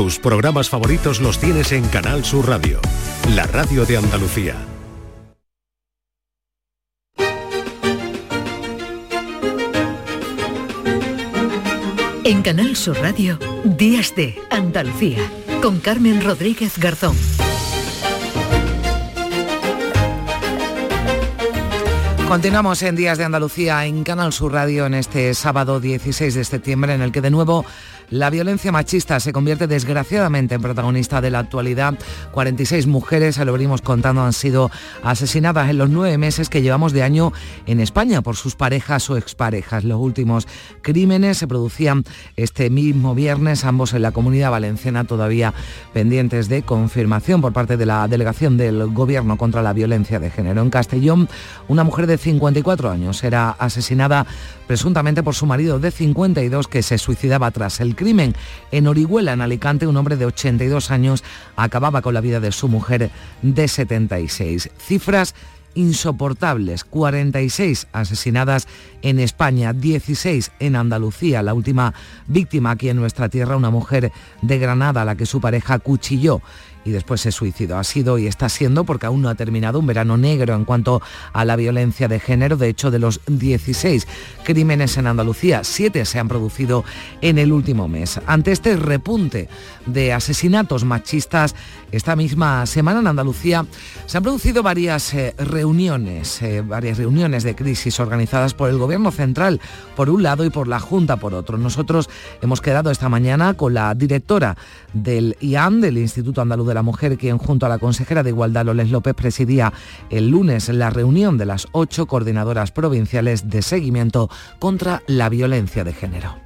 Tus programas favoritos los tienes en Canal Sur Radio, la radio de Andalucía. En Canal Sur Radio, Días de Andalucía, con Carmen Rodríguez Garzón. Continuamos en Días de Andalucía en Canal Sur Radio en este sábado 16 de septiembre en el que de nuevo la violencia machista se convierte desgraciadamente en protagonista de la actualidad. 46 mujeres, se lo venimos contando, han sido asesinadas en los nueve meses que llevamos de año en España por sus parejas o exparejas. Los últimos crímenes se producían este mismo viernes, ambos en la comunidad valenciana todavía pendientes de confirmación por parte de la delegación del Gobierno contra la violencia de género. En Castellón, una mujer de 54 años era asesinada presuntamente por su marido de 52 que se suicidaba tras el crimen. En Orihuela, en Alicante, un hombre de 82 años acababa con la vida de su mujer de 76. Cifras insoportables, 46 asesinadas en España, 16 en Andalucía, la última víctima aquí en nuestra tierra, una mujer de Granada a la que su pareja cuchilló y después se suicidó. Ha sido y está siendo, porque aún no ha terminado, un verano negro en cuanto a la violencia de género. De hecho, de los 16 crímenes en Andalucía, 7 se han producido en el último mes. Ante este repunte de asesinatos machistas, esta misma semana en Andalucía se han producido varias eh, reuniones, eh, varias reuniones de crisis organizadas por el Gobierno Central por un lado y por la Junta por otro. Nosotros hemos quedado esta mañana con la directora del IAN, del Instituto Andaluz de la Mujer, quien junto a la consejera de Igualdad, Loles López, presidía el lunes la reunión de las ocho coordinadoras provinciales de seguimiento contra la violencia de género.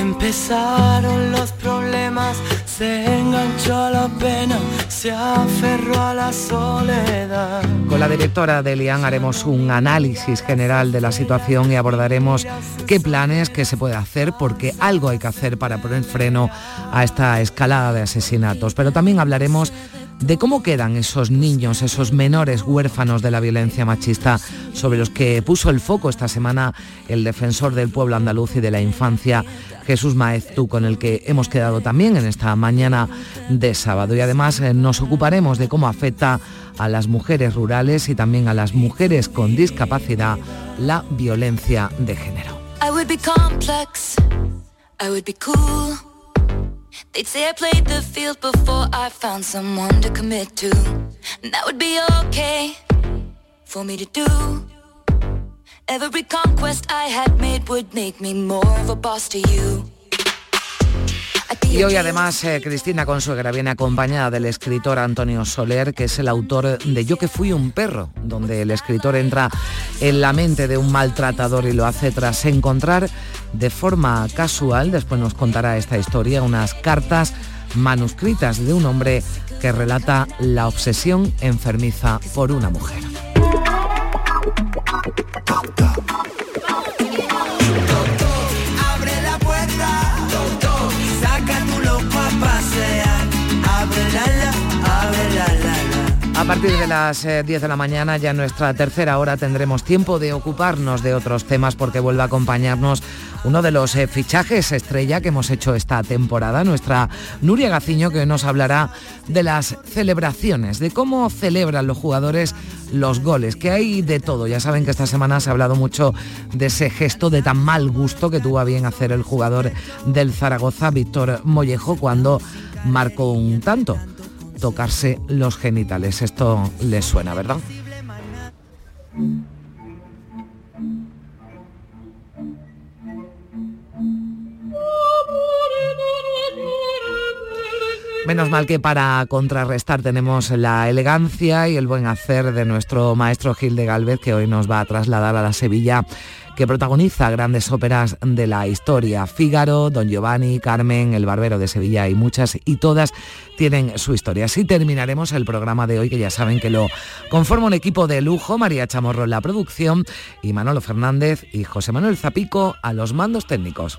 Empezaron los problemas, se enganchó la pena, se aferró a la soledad. Con la directora de Lian haremos un análisis general de la situación y abordaremos qué planes, qué se puede hacer, porque algo hay que hacer para poner freno a esta escalada de asesinatos. Pero también hablaremos de cómo quedan esos niños, esos menores huérfanos de la violencia machista sobre los que puso el foco esta semana el defensor del pueblo andaluz y de la infancia, Jesús Maeztu, con el que hemos quedado también en esta mañana de sábado. Y además eh, nos ocuparemos de cómo afecta a las mujeres rurales y también a las mujeres con discapacidad la violencia de género. They'd say I played the field before I found someone to commit to. And that would be okay for me to do. Every conquest I had made would make me more of a boss to you. Y hoy además eh, Cristina Consuegra viene acompañada del escritor Antonio Soler, que es el autor de Yo que fui un perro, donde el escritor entra en la mente de un maltratador y lo hace tras encontrar de forma casual, después nos contará esta historia, unas cartas manuscritas de un hombre que relata la obsesión enfermiza por una mujer. Pop, pop. A partir de las 10 eh, de la mañana, ya en nuestra tercera hora, tendremos tiempo de ocuparnos de otros temas porque vuelve a acompañarnos uno de los eh, fichajes estrella que hemos hecho esta temporada, nuestra Nuria Gaciño, que nos hablará de las celebraciones, de cómo celebran los jugadores los goles, que hay de todo. Ya saben que esta semana se ha hablado mucho de ese gesto de tan mal gusto que tuvo a bien hacer el jugador del Zaragoza, Víctor Mollejo, cuando marcó un tanto tocarse los genitales. Esto les suena, ¿verdad? Menos mal que para contrarrestar tenemos la elegancia y el buen hacer de nuestro maestro Gil de Galvez, que hoy nos va a trasladar a la Sevilla que protagoniza grandes óperas de la historia. Fígaro, Don Giovanni, Carmen, El Barbero de Sevilla y muchas, y todas tienen su historia. Así terminaremos el programa de hoy, que ya saben que lo conforma un equipo de lujo, María Chamorro en la producción y Manolo Fernández y José Manuel Zapico a los mandos técnicos.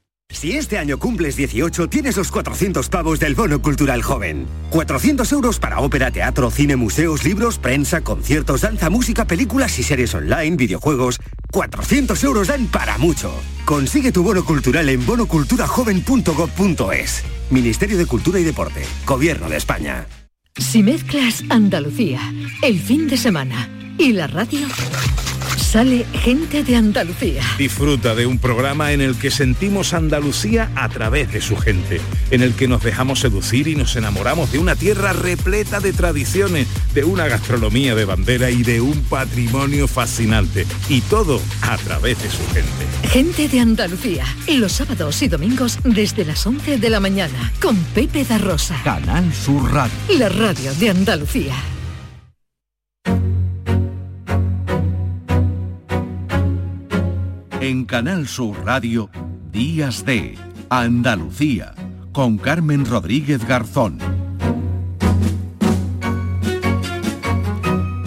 Si este año cumples 18, tienes los 400 pavos del Bono Cultural Joven. 400 euros para ópera, teatro, cine, museos, libros, prensa, conciertos, danza, música, películas y series online, videojuegos. 400 euros dan para mucho. Consigue tu bono cultural en bonoculturajoven.gov.es. Ministerio de Cultura y Deporte. Gobierno de España. Si mezclas Andalucía, el fin de semana y la radio, sale gente de Andalucía. Disfruta de un programa en el que sentimos Andalucía a través de su gente, en el que nos dejamos seducir y nos enamoramos de una tierra repleta de tradiciones, de una gastronomía de bandera y de un patrimonio fascinante. Y todo a través de su gente. Gente de Andalucía, los sábados y domingos desde las 11 de la mañana, con Pepe da Rosa. Canal Sur Radio. La radio de Andalucía. En Canal Sur Radio, Días de Andalucía, con Carmen Rodríguez Garzón.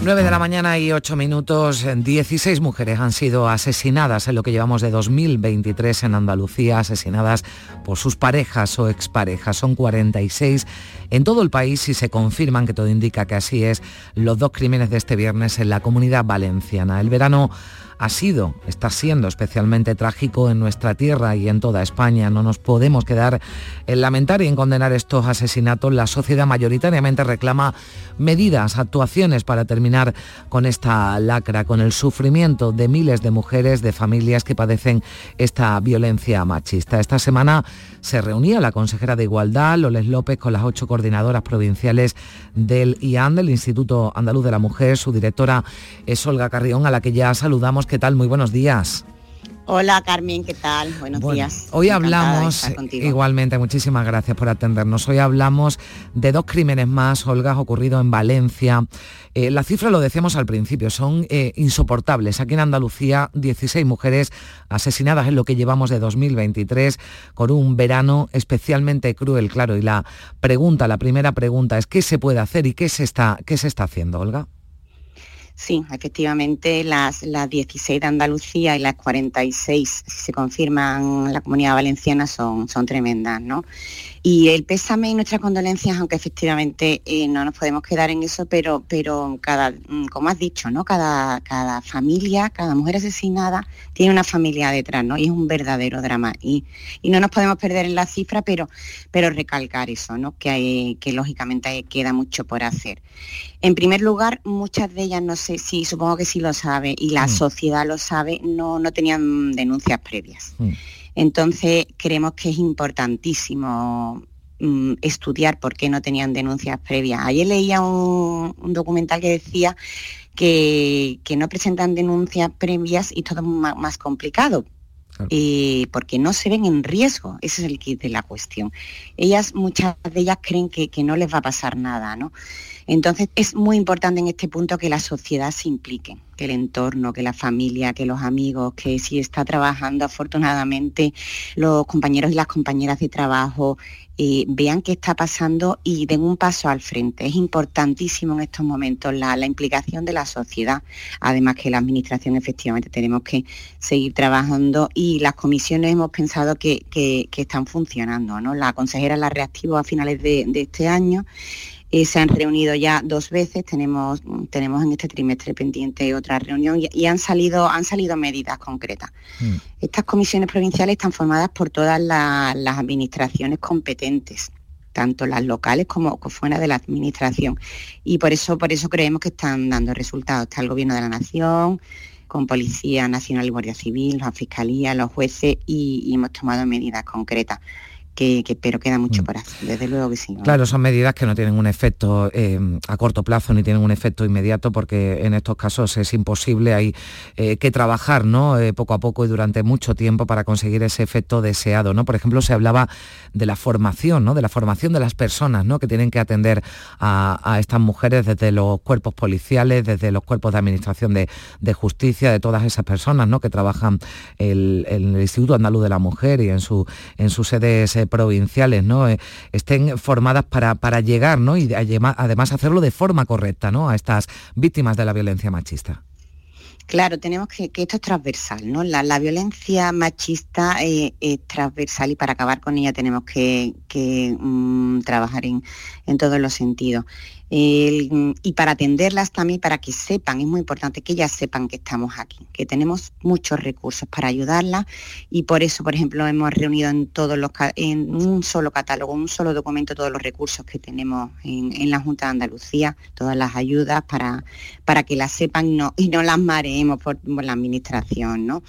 9 de la mañana y 8 minutos, 16 mujeres han sido asesinadas en lo que llevamos de 2023 en Andalucía, asesinadas por sus parejas o exparejas. Son 46 en todo el país y se confirman, que todo indica que así es, los dos crímenes de este viernes en la comunidad valenciana. El verano ha sido, está siendo especialmente trágico en nuestra tierra y en toda España. No nos podemos quedar en lamentar y en condenar estos asesinatos. La sociedad mayoritariamente reclama medidas, actuaciones para terminar con esta lacra, con el sufrimiento de miles de mujeres, de familias que padecen esta violencia machista. Esta semana se reunía la consejera de Igualdad, Loles López, con las ocho coordinadoras provinciales del IAN, del Instituto Andaluz de la Mujer. Su directora es Olga Carrión, a la que ya saludamos. ¿Qué tal? Muy buenos días. Hola Carmen, ¿qué tal? Buenos días. Hoy hablamos, igualmente, muchísimas gracias por atendernos. Hoy hablamos de dos crímenes más, Olga, ocurrido en Valencia. Eh, la cifra, lo decíamos al principio, son eh, insoportables. Aquí en Andalucía, 16 mujeres asesinadas en lo que llevamos de 2023, con un verano especialmente cruel, claro. Y la pregunta, la primera pregunta es, ¿qué se puede hacer y qué se está, qué se está haciendo, Olga? Sí, efectivamente, las, las 16 de Andalucía y las 46, si se confirman la comunidad valenciana, son, son tremendas, ¿no? Y el pésame y nuestras condolencias, aunque efectivamente eh, no nos podemos quedar en eso, pero, pero cada, mm, como has dicho, ¿no? Cada, cada familia, cada mujer asesinada tiene una familia detrás, ¿no? Y es un verdadero drama. Y, y no nos podemos perder en la cifra, pero, pero recalcar eso, ¿no? Que, hay, que lógicamente queda mucho por hacer. En primer lugar, muchas de ellas, no sé si, supongo que sí lo sabe, y la mm. sociedad lo sabe, no, no tenían denuncias previas. Mm. Entonces, creemos que es importantísimo mm, estudiar por qué no tenían denuncias previas. Ayer leía un, documental que decía que, no presentan denuncias previas y todo es más, complicado. Eh, porque no se ven en riesgo, ese es el kit de la cuestión. Ellas, muchas de ellas creen que, que no les va a pasar nada, ¿no? Entonces es muy importante en este punto que la sociedad se implique, que el entorno, que la familia, que los amigos, que si está trabajando afortunadamente los compañeros y las compañeras de trabajo eh, vean qué está pasando y den un paso al frente. Es importantísimo en estos momentos la, implicación de la sociedad, además que la administración efectivamente tenemos que seguir trabajando y las comisiones hemos pensado que, están funcionando. ¿no? La consejera la reactivó a finales de este año eh, se han reunido ya dos veces, tenemos, tenemos en este trimestre pendiente otra reunión y, han, salido, han salido medidas concretas. Mm. Estas comisiones provinciales están formadas por todas las administraciones competentes tanto las locales como fuera de la administración. Y por eso, por eso creemos que están dando resultados. Está el Gobierno de la Nación, con Policía Nacional y Guardia Civil, la Fiscalía, los jueces y hemos tomado medidas concretas que, pero queda mucho mm. por hacer, desde luego que sí. Claro, son medidas que no tienen un efecto eh, a corto plazo ni tienen un efecto inmediato porque en estos casos es imposible, hay eh, que trabajar ¿no? Eh, poco a poco y durante mucho tiempo para conseguir ese efecto deseado. ¿no? Por ejemplo, se hablaba de la formación, ¿no? de la formación de las personas ¿no? que tienen que atender a, estas mujeres desde los cuerpos policiales, desde los cuerpos de administración de, justicia, de todas esas personas ¿no? que trabajan en el Instituto Andaluz de la Mujer y en, su, en sus sedes provinciales ¿no? Eh, estén formadas para, para llegar ¿no? y además hacerlo de forma correcta ¿no? a estas víctimas de la violencia machista. Claro, tenemos que, que esto es transversal, ¿no? La, violencia machista eh, es transversal y para acabar con ella tenemos que, mm, trabajar en, en, todos los sentidos y para atenderlas también, para que sepan, es muy importante que ellas sepan que estamos aquí, que tenemos muchos recursos para ayudarlas y por eso, por ejemplo, hemos reunido en todos los en un solo catálogo, un solo documento todos los recursos que tenemos en, la Junta de Andalucía, todas las ayudas para, para que las sepan no, y no las mareemos por, la administración. ¿no?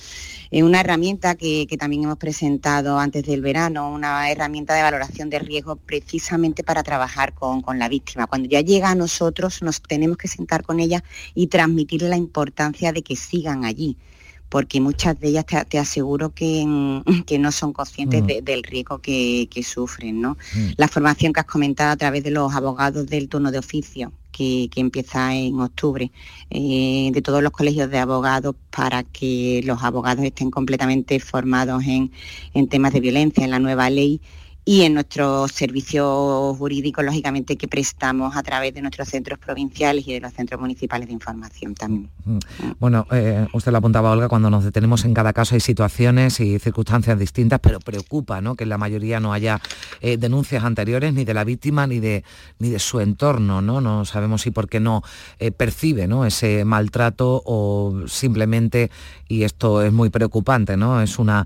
Es una herramienta que, también hemos presentado antes del verano, una herramienta de valoración de riesgo precisamente para trabajar con, con la víctima. Cuando ya llega a nosotros, nos tenemos que sentar con ella y transmitirle la importancia de que sigan allí porque muchas de ellas te, aseguro que, que, no son conscientes mm. del riesgo que, sufren. ¿no? Mm. La formación que has comentado a través de los abogados del turno de oficio, que, empieza en octubre, eh, de todos los colegios de abogados para que los abogados estén completamente formados en, en temas de violencia, en la nueva ley y en nuestros servicios jurídicos, lógicamente, que prestamos a través de nuestros centros provinciales y de los centros municipales de información también. Mm, mm. Bueno, eh, usted lo apuntaba, Olga, cuando nos detenemos en cada caso hay situaciones y circunstancias distintas, pero preocupa ¿no? que en la mayoría no haya eh, denuncias anteriores ni de la víctima ni de, ni de su entorno. No, no sabemos si por qué no eh, percibe ¿no? ese maltrato o simplemente, y esto es muy preocupante, ¿no? es una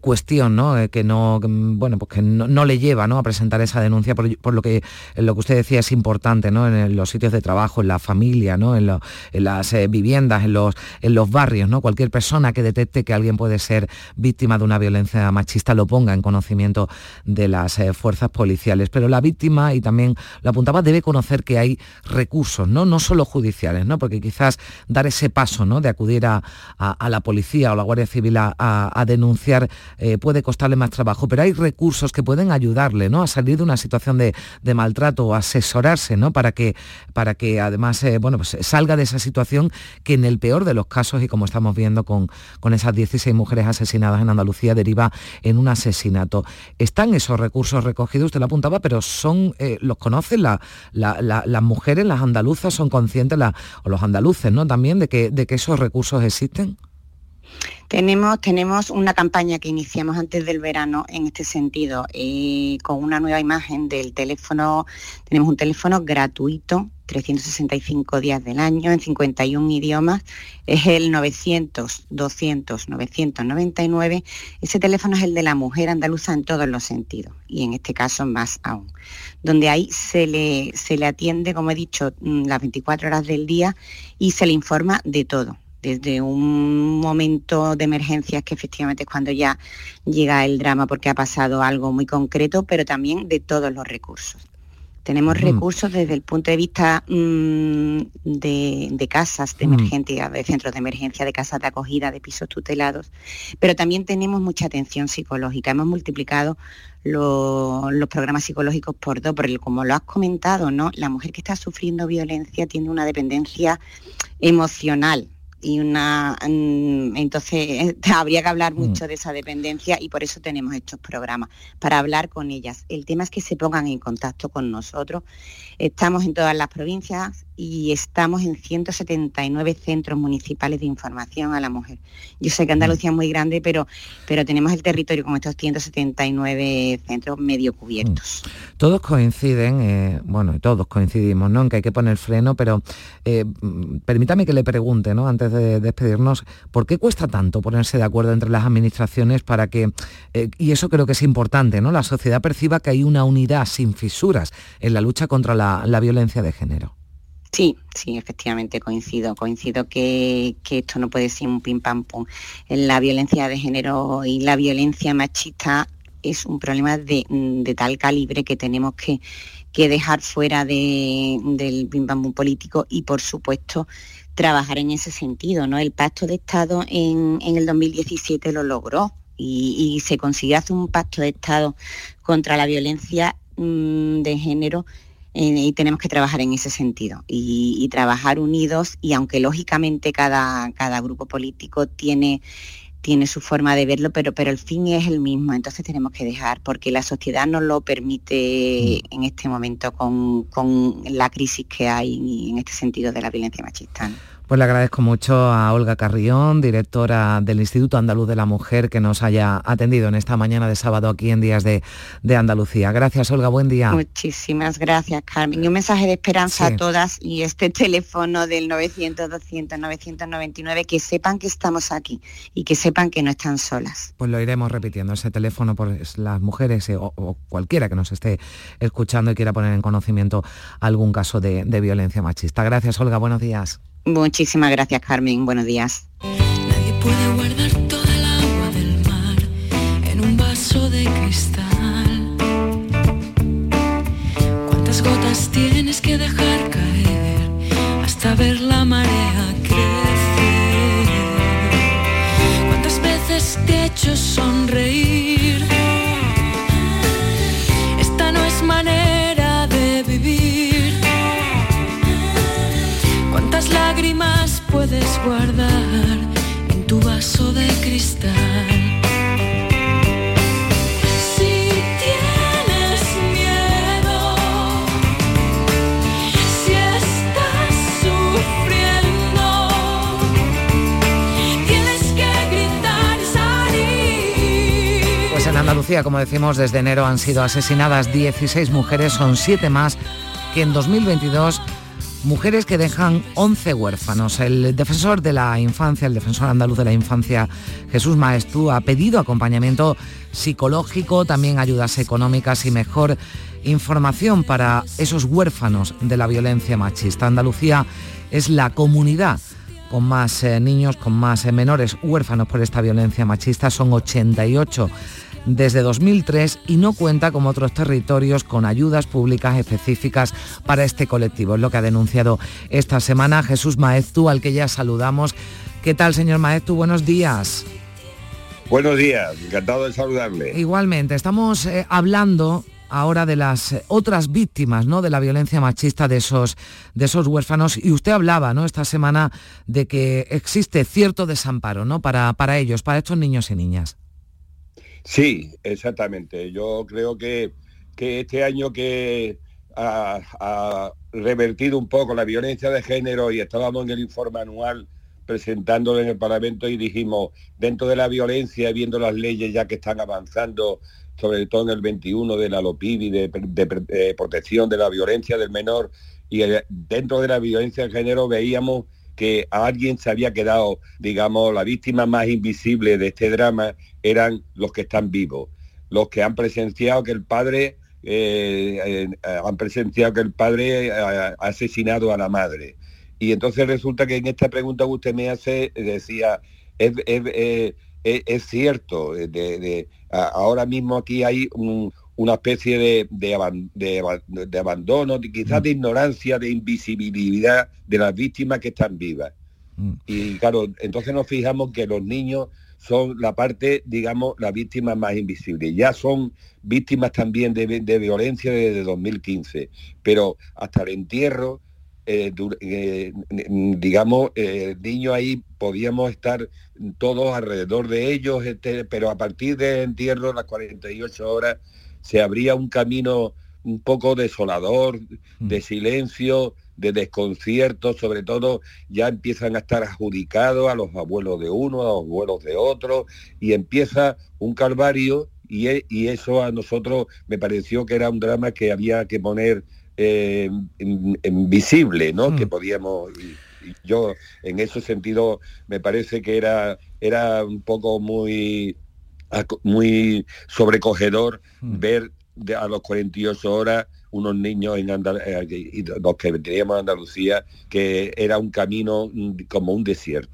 cuestión ¿no? que no, bueno, pues que no no, le lleva ¿no? a presentar esa denuncia, por, lo, que, lo que usted decía es importante, ¿no? en los sitios de trabajo, en la familia, ¿no? en, las eh, viviendas, en los, en los barrios. ¿no? Cualquier persona que detecte que alguien puede ser víctima de una violencia machista lo ponga en conocimiento de las eh, fuerzas policiales. Pero la víctima, y también lo apuntaba, debe conocer que hay recursos, no, no solo judiciales, ¿no? porque quizás dar ese paso ¿no? de acudir a, la policía o la Guardia Civil a, denunciar eh, puede costarle más trabajo, pero hay recursos que pueden ayudarle ¿no? a salir de una situación de, maltrato o asesorarse ¿no? para, que, para que además eh, bueno, pues salga de esa situación que en el peor de los casos, y como estamos viendo con, con esas 16 mujeres asesinadas en Andalucía, deriva en un asesinato. Están esos recursos recogidos, usted lo apuntaba, pero son, eh, los conocen las mujeres, las andaluzas, son conscientes, o los andaluces ¿no? también de que, de que esos recursos existen. Tenemos, tenemos una campaña que iniciamos antes del verano en este sentido, eh, con una nueva imagen del teléfono, tenemos un teléfono gratuito, 365 días del año, en 51 idiomas, es el 900 200 999. Ese teléfono es el de la mujer andaluza en todos los sentidos y en este caso más aún, donde ahí se le, se le atiende, como he dicho, mm, las 24 horas del día y se le informa de todo desde un momento de emergencia que efectivamente es cuando ya llega el drama porque ha pasado algo muy concreto, pero también de todos los recursos. Tenemos recursos desde el punto de vista mm, de, casas de emergencia, de centros de emergencia, de casas de acogida, de pisos tutelados, pero también tenemos mucha atención psicológica. Hemos multiplicado los programas psicológicos por dos, porque como lo has comentado, ¿no? La mujer que está sufriendo violencia tiene una dependencia emocional y una mm, entonces habría que hablar mm. mucho de esa dependencia y por eso tenemos estos programas para hablar con ellas el tema es que se pongan en contacto con nosotros estamos en todas las provincias y estamos en 179 centros municipales de información a la mujer. Yo sé que Andalucía es muy grande, pero, pero tenemos el territorio con estos 179 centros medio cubiertos. Mm. Todos coinciden, eh, bueno, todos coincidimos, ¿no? En que hay que poner freno, pero eh, mm, permítame que le pregunte, ¿no? Antes de despedirnos, ¿por qué cuesta tanto ponerse de acuerdo entre las administraciones para que, eh, y eso creo que es importante, ¿no? La sociedad perciba que hay una unidad sin fisuras en la lucha contra la violencia de género. Sí, sí, efectivamente coincido. Coincido que, esto no puede ser un pim pam pum. La violencia de género y la violencia machista es un problema de, tal calibre que tenemos que, dejar fuera del pim pam pum político y por supuesto trabajar en ese sentido. ¿no? El pacto de Estado en, el 2017 lo logró y, se consiguió hacer un pacto de Estado contra la violencia mm, de género y tenemos que trabajar en ese sentido y, trabajar unidos y aunque lógicamente cada, cada grupo político tiene tiene su forma de verlo, pero, pero el fin es el mismo, entonces tenemos que dejar, porque la sociedad no lo permite mm. en este momento con, con la crisis que hay en este sentido de la violencia machista. Pues le agradezco mucho a Olga Carrión, directora del Instituto Andaluz de la Mujer, que nos haya atendido en esta mañana de sábado aquí en Días de, Andalucía. Gracias, Olga, buen día. Muchísimas gracias, Carmen. Y un mensaje de esperanza a todas y este teléfono del 900-200-999, que sepan que estamos aquí y que sepan que no están solas. Pues lo iremos repitiendo, ese teléfono por las mujeres eh, o, cualquiera que nos esté escuchando y quiera poner en conocimiento algún caso de, de violencia machista. Gracias, Olga, buenos días. Muchísimas gracias, Carmen. Buenos días. Nadie puede guardar toda el agua del mar en un vaso de cristal. ¿Cuántas gotas tienes que dejar caer hasta ver la marea crecer? ¿Cuántas veces te he hecho sonreír? Puedes guardar en tu vaso de cristal. Andalucía, como decimos, desde enero han sido asesinadas 16 mujeres, son 7 más que en 2022 mujeres que dejan 11 huérfanos. El defensor de la infancia, el defensor andaluz de la infancia, Jesús Maestú, ha pedido acompañamiento psicológico, también ayudas económicas y mejor información para esos huérfanos de la violencia machista. Andalucía es la comunidad con más eh, niños, con más eh, menores huérfanos por esta violencia machista. Son 88 desde 2003 y no cuenta como otros territorios con ayudas públicas específicas para este colectivo. Es lo que ha denunciado esta semana Jesús Maeztu, al que ya saludamos. ¿Qué tal, señor Maeztu? Buenos días. Buenos días, encantado de saludarle. Igualmente, estamos eh, hablando ahora de las otras víctimas ¿no? de la violencia machista de esos, de esos huérfanos. Y usted hablaba ¿no? esta semana de que existe cierto desamparo ¿no? para, para ellos, para estos niños y niñas. Sí, exactamente. Yo creo que, este año que ha, revertido un poco la violencia de género y estábamos en el informe anual presentándolo en el Parlamento y dijimos, dentro de la violencia, viendo las leyes ya que están avanzando, sobre todo en el 21 de la LOPIBI, de, de protección de la violencia del menor, y eh, dentro de la violencia de género veíamos que a alguien se había quedado, digamos, la víctima más invisible de este drama eran los que están vivos, los que han presenciado que el padre eh, eh, han presenciado que el padre ha, asesinado a la madre. Y entonces resulta que en esta pregunta que usted me hace decía, es, es, cierto, de, ahora mismo aquí hay una especie de, de, abandono, quizás de ignorancia, de invisibilidad de las víctimas que están vivas. Mm. Y claro, entonces nos fijamos que los niños son la parte, digamos, la víctima más invisible. Ya son víctimas también de, violencia desde 2015, pero hasta el entierro, eh, eh, digamos, eh, el niño ahí podíamos estar todos alrededor de ellos, este, pero a partir del entierro, las 48 horas, se abría un camino un poco desolador, mm. de silencio, de desconcierto, sobre todo ya empiezan a estar adjudicados a los abuelos de uno, a los abuelos de otro, y empieza un calvario y, e, y eso a nosotros me pareció que era un drama que había que poner eh, en, visible, ¿no? Que podíamos... yo en ese sentido me parece que era, era un poco muy muy sobrecogedor ver a los 48 horas unos niños en eh, los que teníamos Andalucía, que era un camino mm, como un desierto.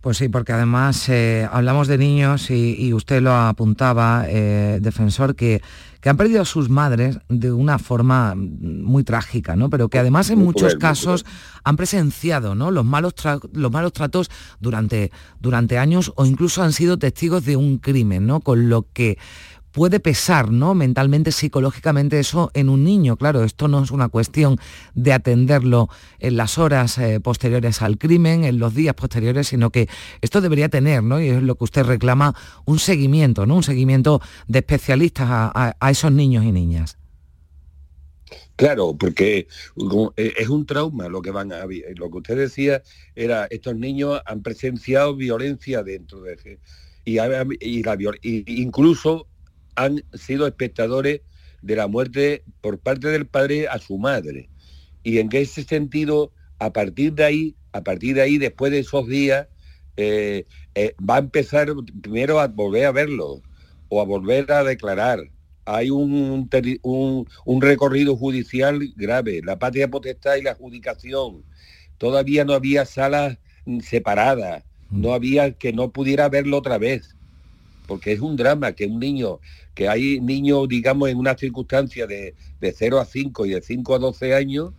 Pues sí, porque además eh, hablamos de niños y, usted lo apuntaba, eh, defensor, que, que, han perdido a sus madres de una forma muy trágica, ¿no? Pero que además en muchos casos han presenciado ¿no? los, malos los malos tratos durante, durante años o incluso han sido testigos de un crimen, ¿no? Con lo que puede pesar, ¿no? Mentalmente, psicológicamente eso en un niño. Claro, esto no es una cuestión de atenderlo en las horas eh, posteriores al crimen, en los días posteriores, sino que esto debería tener, ¿no? Y es lo que usted reclama, un seguimiento, ¿no? Un seguimiento de especialistas a, esos niños y niñas. Claro, porque eh, es un trauma lo que van a lo que usted decía era estos niños han presenciado violencia dentro de y incluso han sido espectadores de la muerte por parte del padre a su madre. Y en ese sentido, a partir de ahí, a partir de ahí, después de esos días, eh, eh, va a empezar primero a volver a verlo o a volver a declarar. Hay un, un, recorrido judicial grave, la patria potestad y la adjudicación. Todavía no había salas separadas, no había que no pudiera verlo otra vez porque es un drama que un niño, que hay niños, digamos, en una circunstancia de, de 0 a 5 y de 5 a 12 años,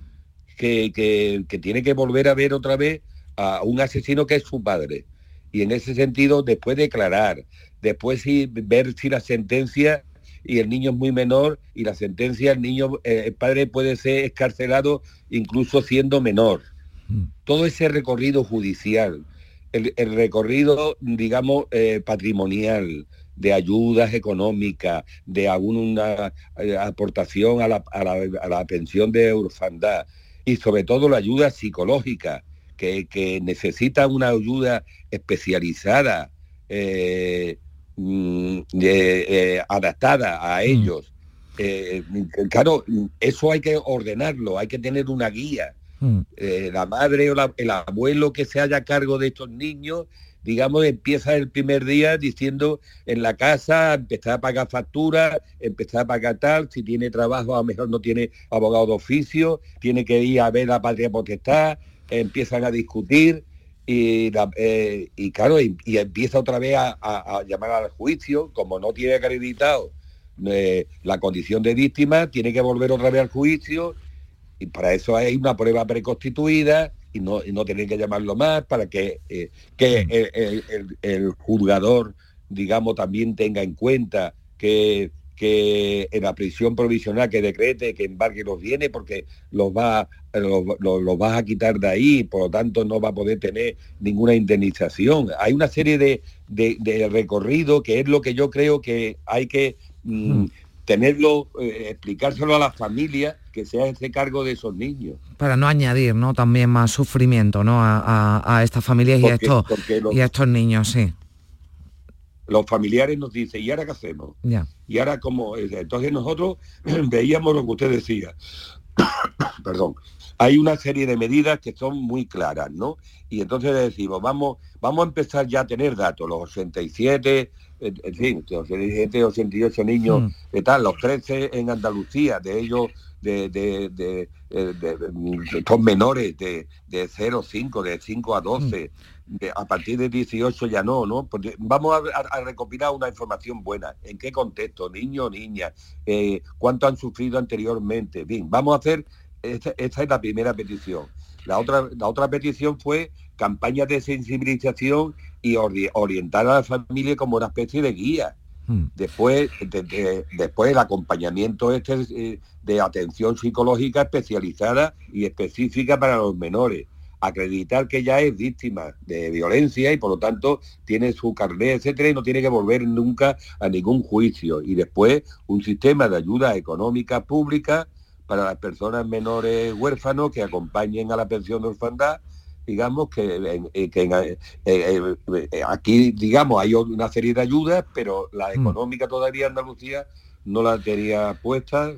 que, que, tiene que volver a ver otra vez a un asesino que es su padre. Y en ese sentido, después declarar, después sí, ver si la sentencia y el niño es muy menor y la sentencia, el niño, eh, el padre puede ser escarcelado incluso siendo menor. Mm. Todo ese recorrido judicial, el, recorrido, digamos, eh, patrimonial, de ayudas económicas, de alguna eh, aportación a la, pensión de orfandad y sobre todo la ayuda psicológica, que, necesita una ayuda especializada, eh, mm, adaptada a mm. ellos. claro, eso hay que ordenarlo, hay que tener una guía Mm. Eh, la madre o el abuelo que se haya cargo de estos niños, digamos, empieza el primer día diciendo en la casa, empezar a pagar facturas, empezar a pagar tal, si tiene trabajo a lo mejor no tiene abogado de oficio, tiene que ir a ver la patria potestad, empiezan a discutir y, eh, claro, y, empieza otra vez a, llamar al juicio, como no tiene acreditado eh, la condición de víctima, tiene que volver otra vez al juicio y para eso hay una prueba preconstituida y no, y no tienen que llamarlo más para que, eh, que mm. el, juzgador, digamos, también tenga en cuenta que, que en la prisión provisional que decrete que embargue los bienes porque los va los, vas a quitar de ahí, por lo tanto no va a poder tener ninguna indemnización. Hay una serie de, de, recorrido que es lo que yo creo que hay que mm, mm. tenerlo, eh, explicárselo a las familias que sea ese cargo de esos niños. Para no añadir ¿no? también más sufrimiento ¿no? a, estas familias y, a estos, y a estos niños, sí. Los familiares nos dicen, ¿y ahora qué hacemos? Ya. Y ahora como... Entonces nosotros veíamos lo que usted decía. Perdón. Hay una serie de medidas que son muy claras, ¿no? Y entonces decimos, vamos, vamos a empezar ya a tener datos, los 87, en fin, 87, 88 niños, mm. de tal, los 13 en Andalucía, de ellos de, de, de, de son menores de, de 0 5, de 5 a 12, mm. a partir de 18 ya no, ¿no? Porque vamos a, recopilar una información buena. ¿En qué contexto? Niño o niña, eh, cuánto han sufrido anteriormente. Bien, vamos a hacer, esta, esta es la primera petición. La otra, la otra petición fue campañas de sensibilización y orientar a la familia como una especie de guía. Hmm. Después, después el acompañamiento este eh, de atención psicológica especializada y específica para los menores. Acreditar que ya es víctima de violencia y por lo tanto tiene su carnet, etcétera, y no tiene que volver nunca a ningún juicio. Y después un sistema de ayuda económica pública para las personas menores huérfanos que acompañen a la pensión de orfandad digamos que, eh, eh, aquí digamos hay una serie de ayudas pero la mm. económica todavía Andalucía no la tenía puesta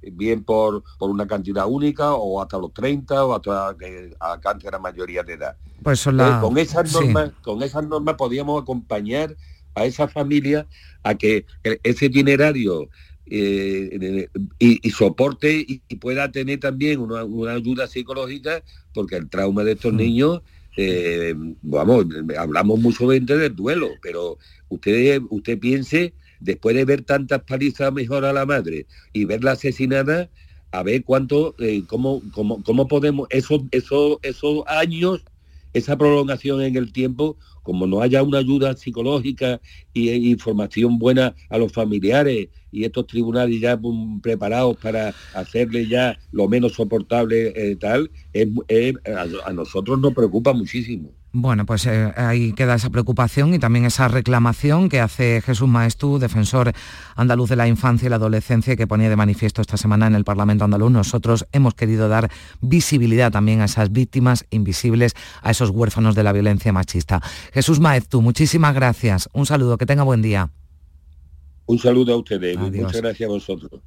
bien por, por una cantidad única o hasta los 30 o hasta que alcance la mayoría de edad. Pues con esas normas, con esas normas podíamos acompañar a esa familia a que ese itinerario eh, y, soporte y, pueda tener también una, ayuda psicológica porque el trauma de estos mm. niños eh, vamos hablamos mucho del duelo pero usted usted piense después de ver tantas palizas mejor a la madre y verla asesinada, a ver cuánto, eh, cómo, cómo, cómo, podemos, esos, esos, esos años, esa prolongación en el tiempo, como no haya una ayuda psicológica y e información buena a los familiares y estos tribunales ya preparados para hacerle ya lo menos soportable eh, tal, a nosotros nos preocupa muchísimo. Bueno, pues eh, ahí queda esa preocupación y también esa reclamación que hace Jesús Maestú, defensor andaluz de la infancia y la adolescencia, que ponía de manifiesto esta semana en el Parlamento andaluz. Nosotros hemos querido dar visibilidad también a esas víctimas invisibles, a esos huérfanos de la violencia machista. Jesús Maestú, muchísimas gracias. Un saludo, que tenga buen día. Un saludo a ustedes. Muchas gracias a vosotros.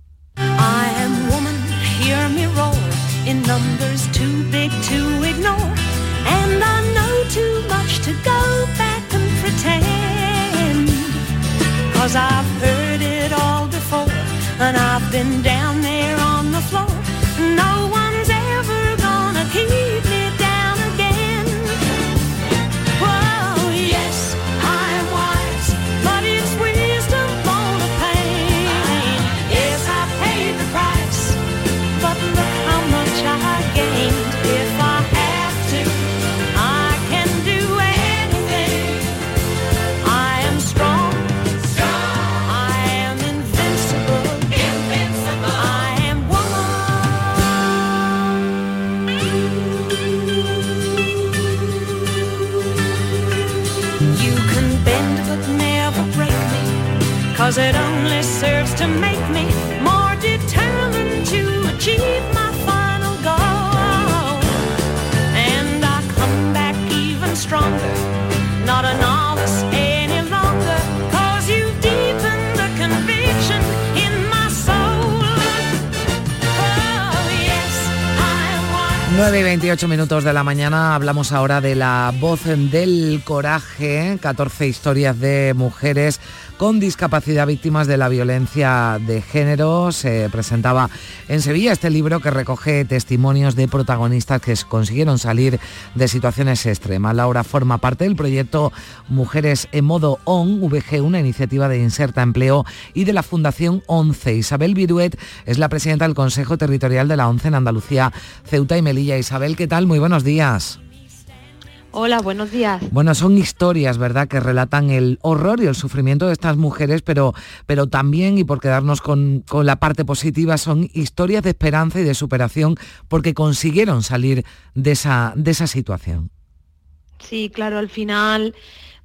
Cause I've heard it all before, and I've been down 9 y 28 minutos de la mañana hablamos ahora de la voz del coraje, 14 historias de mujeres con discapacidad víctimas de la violencia de género. Se presentaba en Sevilla este libro que recoge testimonios de protagonistas que consiguieron salir de situaciones extremas. Laura forma parte del proyecto Mujeres en modo ON, VG, una iniciativa de Inserta Empleo y de la Fundación ONCE. Isabel Viruet es la presidenta del Consejo Territorial de la ONCE en Andalucía, Ceuta y Melilla. Isabel, ¿qué tal? Muy buenos días. Hola, buenos días. Bueno, son historias, ¿verdad?, que relatan el horror y el sufrimiento de estas mujeres, pero, pero también, y por quedarnos con, con la parte positiva, son historias de esperanza y de superación porque consiguieron salir de esa, de esa situación. Sí, claro, al final,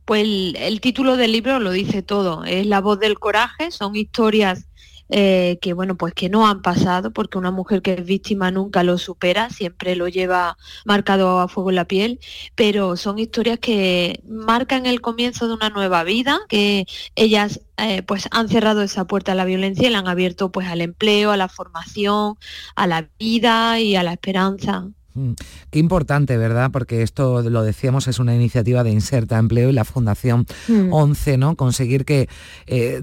pues el, el título del libro lo dice todo. Es la voz del coraje, son historias eh, que bueno, pues que no han pasado, porque una mujer que es víctima nunca lo supera, siempre lo lleva marcado a fuego en la piel, pero son historias que marcan el comienzo de una nueva vida, que ellas eh, pues han cerrado esa puerta a la violencia y la han abierto pues al empleo, a la formación, a la vida y a la esperanza. Mm, Qué importante, ¿verdad? Porque esto, lo decíamos, es una iniciativa de Inserta Empleo y la Fundación Mm. 11, ¿no? Conseguir que eh,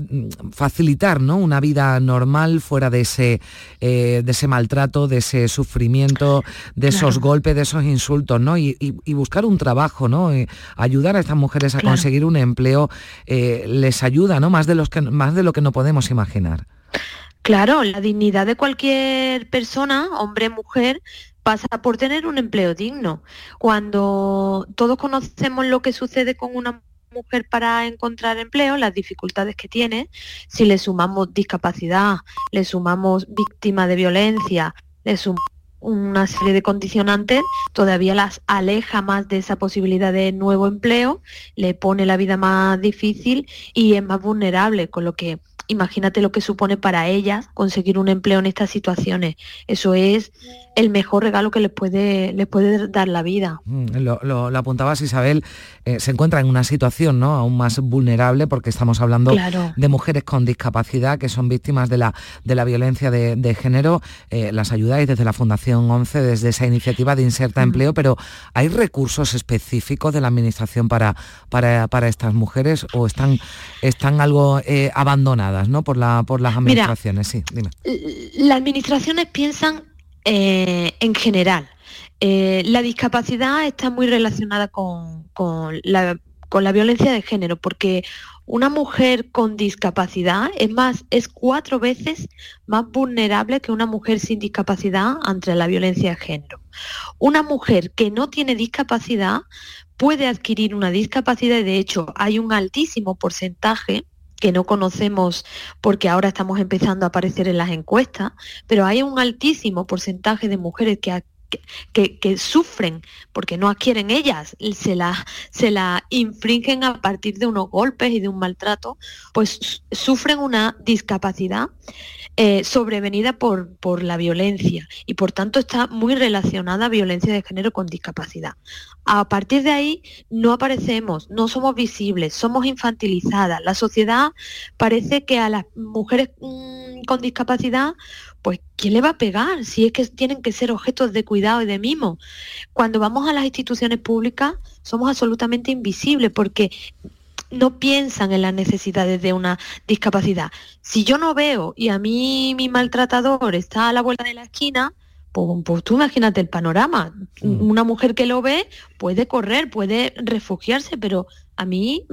facilitar ¿no? una vida normal fuera de ese, eh, de ese maltrato, de ese sufrimiento, de esos golpes, de esos insultos, ¿no? Y, y- y buscar un trabajo, ¿no? Eh, ayudar a estas mujeres a Claro. conseguir un empleo eh, les ayuda, ¿no? Más de, los que, más de lo que no podemos imaginar. Claro, la dignidad de cualquier persona, hombre, mujer, pasa por tener un empleo digno. Cuando todos conocemos lo que sucede con una mujer para encontrar empleo, las dificultades que tiene, si le sumamos discapacidad, le sumamos víctima de violencia, le sumamos una serie de condicionantes, todavía las aleja más de esa posibilidad de nuevo empleo, le pone la vida más difícil y es más vulnerable, con lo que imagínate lo que supone para ellas conseguir un empleo en estas situaciones. Eso es el mejor regalo que les puede, les puede dar la vida. Mm, lo, apuntabas Isabel, eh, se encuentra en una situación ¿no? aún más vulnerable porque estamos hablando de mujeres con discapacidad que son víctimas de la, de la violencia de, género. Eh, las ayudáis desde la Fundación 11, desde esa iniciativa de Inserta Empleo, pero ¿hay recursos específicos de la Administración para, para, estas mujeres o están, están algo eh, abandonadas ¿no? por, la, por las administraciones? sí, Las administraciones piensan eh, en general. Eh, la discapacidad está muy relacionada con, la, con la violencia de género, porque una mujer con discapacidad es más, es cuatro veces más vulnerable que una mujer sin discapacidad ante la violencia de género. Una mujer que no tiene discapacidad puede adquirir una discapacidad y de hecho hay un altísimo porcentaje que no conocemos porque ahora estamos empezando a aparecer en las encuestas, pero hay un altísimo porcentaje de mujeres que, que, sufren porque no adquieren ellas, se la, se la infringen a partir de unos golpes y de un maltrato, pues sufren una discapacidad eh, sobrevenida por, por la violencia y por tanto está muy relacionada violencia de género con discapacidad. A partir de ahí no aparecemos, no somos visibles, somos infantilizadas. La sociedad parece que a las mujeres mm, con discapacidad pues ¿quién le va a pegar si es que tienen que ser objetos de cuidado y de mimo? Cuando vamos a las instituciones públicas somos absolutamente invisibles porque no piensan en las necesidades de una discapacidad. Si yo no veo y a mí mi maltratador está a la vuelta de la esquina, pues, pues tú imagínate el panorama. Mm. Una mujer que lo ve puede correr, puede refugiarse, pero a mí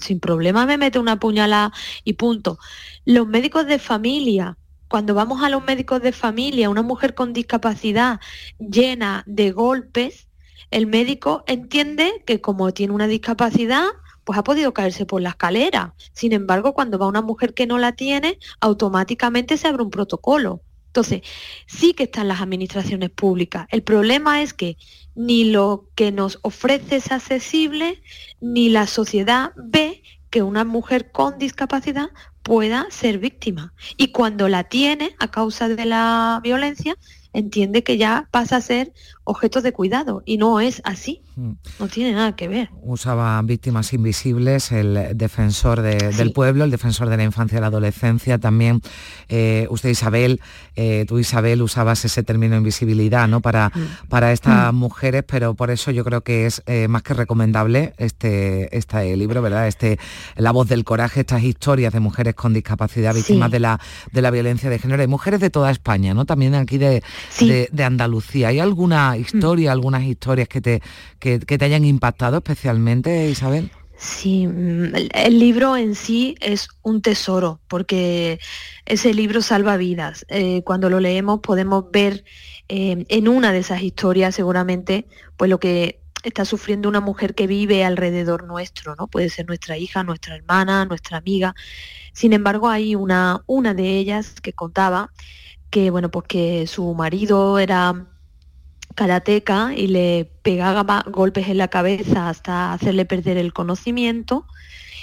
sin problema me mete una puñalada y punto. Los médicos de familia, cuando vamos a los médicos de familia, una mujer con discapacidad llena de golpes, el médico entiende que como tiene una discapacidad, pues ha podido caerse por la escalera. Sin embargo, cuando va una mujer que no la tiene, automáticamente se abre un protocolo. Entonces, sí que están las administraciones públicas. El problema es que ni lo que nos ofrece es accesible, ni la sociedad ve que una mujer con discapacidad pueda ser víctima. Y cuando la tiene a causa de la violencia, entiende que ya pasa a ser objeto de cuidado y no es así. Mm. No tiene nada que ver. Usaba víctimas invisibles, el defensor del pueblo, el defensor de la infancia y la adolescencia. También eh, usted, Isabel, eh, tú, Isabel, usabas ese término invisibilidad ¿no? para, mm. para estas mm. mujeres, pero por eso yo creo que es eh, más que recomendable este, este libro, ¿verdad? Este, la voz del coraje, estas historias de mujeres con discapacidad, víctimas de, la, de la violencia de género, y mujeres de toda España, ¿no? También aquí de, de Andalucía. ¿Hay alguna historia, algunas historias que te que, te hayan impactado especialmente, Isabel? Sí, mm, el libro en sí es un tesoro porque ese libro salva vidas. Eh, cuando lo leemos podemos ver eh, en una de esas historias seguramente pues lo que está sufriendo una mujer que vive alrededor nuestro, ¿no? Puede ser nuestra hija, nuestra hermana, nuestra amiga. Sin embargo, hay una, una de ellas que contaba que bueno, pues que su marido era karateca y le pegaba golpes en la cabeza hasta hacerle perder el conocimiento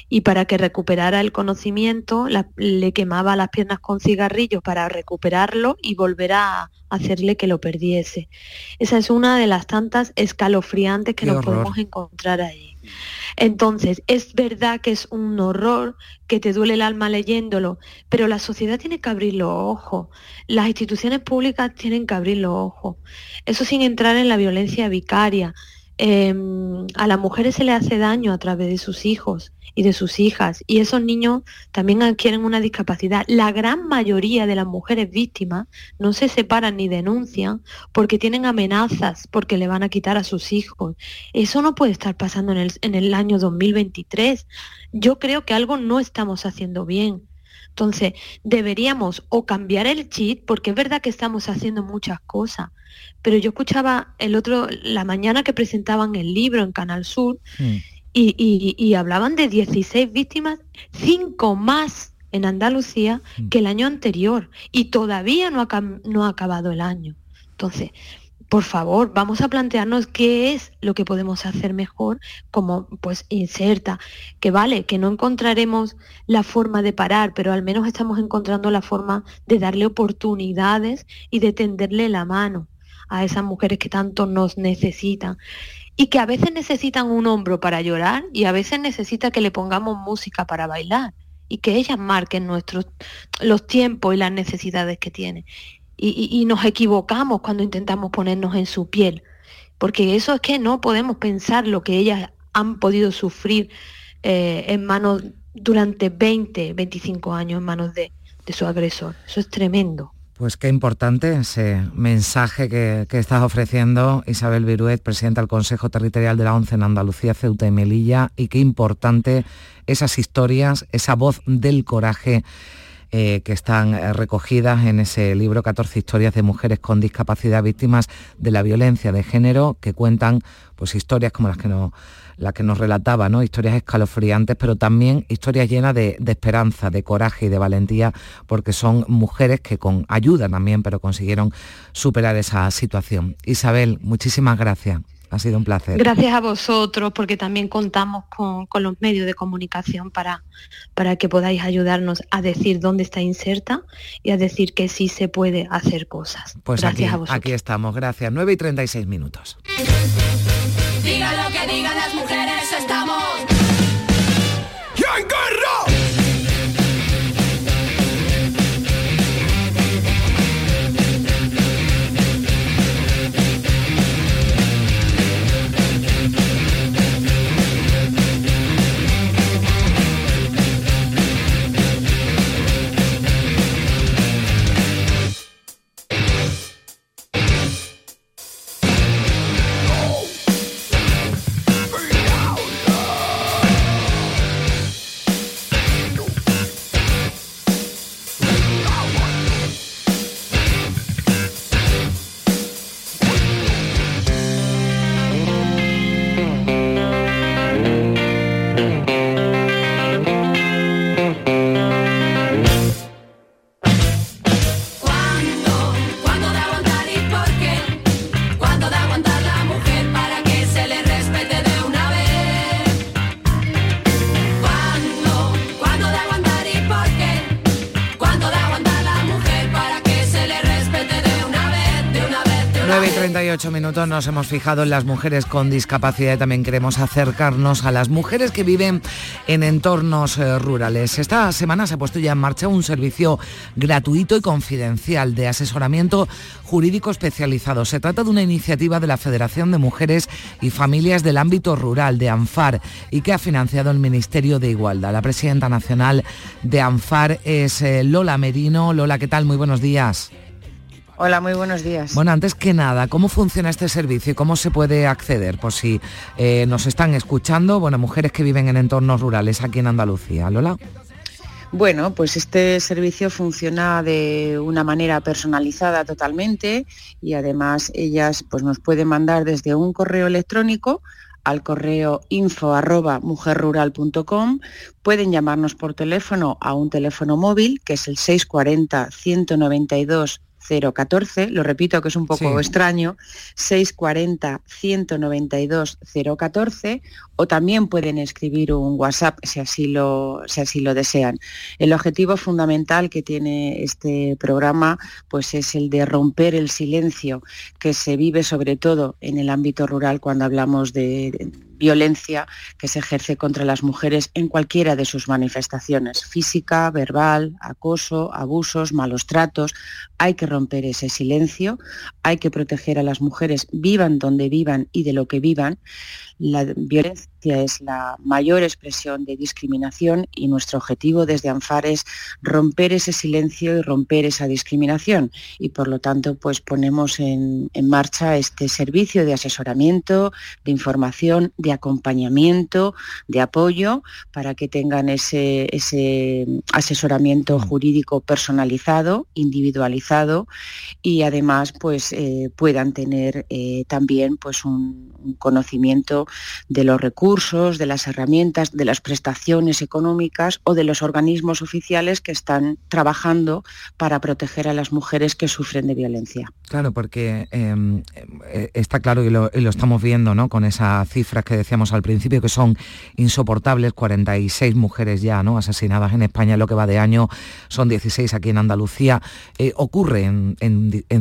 y para que recuperara el conocimiento le quemaba las piernas con cigarrillos para recuperarlo y volver a hacerle que lo perdiese. Esa es una de las tantas escalofriantes que nos podemos encontrar ahí. Entonces, es verdad que es un horror, que te duele el alma leyéndolo, pero la sociedad tiene que abrir los ojos, las instituciones públicas tienen que abrir los ojos. Eso sin entrar en la violencia vicaria. Em, a las mujeres se le hace daño a través de sus hijos y de sus hijas. Y esos niños también adquieren una discapacidad. La gran mayoría de las mujeres víctimas no se separan ni denuncian porque tienen amenazas, porque le van a quitar a sus hijos. Eso no puede estar pasando en el, en el año 2023. Yo creo que algo no estamos haciendo bien. Entonces, deberíamos o cambiar el chip, porque es verdad que estamos haciendo muchas cosas, pero yo escuchaba el otro, la mañana que presentaban el libro en Canal Sur, mm y, hablaban de 16 víctimas, 5 más en Andalucía mm. que el año anterior y todavía no ha, no ha acabado el año. Entonces, por favor, vamos a plantearnos qué es lo que podemos hacer mejor, como pues inserta, que vale, que no encontraremos la forma de parar, pero al menos estamos encontrando la forma de darle oportunidades y de tenderle la mano a esas mujeres que tanto nos necesitan. Y que a veces necesitan un hombro para llorar y a veces necesita que le pongamos música para bailar y que ellas marquen nuestros los tiempos y las necesidades que tienen y, nos equivocamos cuando intentamos ponernos en su piel, porque eso es que no podemos pensar lo que ellas han podido sufrir eh, en manos durante 20, 25 años en manos de, su agresor. Eso es tremendo. Pues qué importante ese mensaje que, que, estás ofreciendo, Isabel Viruet, presidenta del Consejo Territorial de la ONCE en Andalucía, Ceuta y Melilla, y qué importante esas historias, esa voz del coraje eh, que están eh, recogidas en ese libro 14 historias de mujeres con discapacidad víctimas de la violencia de género que cuentan pues historias como las que nos que nos relataba, ¿no? Historias escalofriantes, pero también historias llenas de, de, esperanza, de coraje y de valentía, porque son mujeres que con ayuda también, pero consiguieron superar esa situación. Isabel, muchísimas gracias. Ha sido un placer. Gracias a vosotros, porque también contamos con, los medios de comunicación para, para que podáis ayudarnos a decir dónde está inserta y a decir que sí se puede hacer cosas. Pues gracias aquí, a vosotros. Aquí estamos, gracias. 9 y 36 minutos. Minutos nos hemos fijado en las mujeres con discapacidad y también queremos acercarnos a las mujeres que viven en entornos eh, rurales. Esta semana se ha puesto ya en marcha un servicio gratuito y confidencial de asesoramiento jurídico especializado. Se trata de una iniciativa de la Federación de Mujeres y Familias del Ámbito Rural de ANFAR y que ha financiado el Ministerio de Igualdad. La presidenta nacional de ANFAR es eh, Lola Merino. Lola, ¿qué tal? Muy buenos días. Hola, muy buenos días. Bueno, antes que nada, ¿cómo funciona este servicio y cómo se puede acceder? Por si eh, nos están escuchando, bueno, mujeres que viven en entornos rurales aquí en Andalucía. Lola. Bueno, pues este servicio funciona de una manera personalizada totalmente y además ellas pues, nos pueden mandar desde un correo electrónico al correo info Pueden llamarnos por teléfono a un teléfono móvil que es el 640 192 014, lo repito que es un poco extraño, 640 192 014 o también pueden escribir un WhatsApp si así lo, si así lo desean. El objetivo fundamental que tiene este programa pues es el de romper el silencio que se vive sobre todo en el ámbito rural cuando hablamos de violencia que se ejerce contra las mujeres en cualquiera de sus manifestaciones, física, verbal, acoso, abusos, malos tratos. Hay que romper ese silencio, hay que proteger a las mujeres, vivan donde vivan y de lo que vivan. La violencia es la mayor expresión de discriminación y nuestro objetivo desde ANFAR es romper ese silencio y romper esa discriminación y por lo tanto pues ponemos en, marcha este servicio de asesoramiento, de información, de acompañamiento, de apoyo para que tengan ese, ese asesoramiento mm. jurídico personalizado, individualizado y además pues eh, puedan tener eh, también pues un conocimiento de los recursos de las herramientas, de las prestaciones económicas o de los organismos oficiales que están trabajando para proteger a las mujeres que sufren de violencia. Claro, porque em, eh, está claro y lo, estamos viendo, ¿no? Con esas cifras que decíamos al principio que son insoportables, 46 mujeres ya, ¿no? Asesinadas en España, lo que va de año, son 16 aquí en Andalucía. Eh, ocurre en,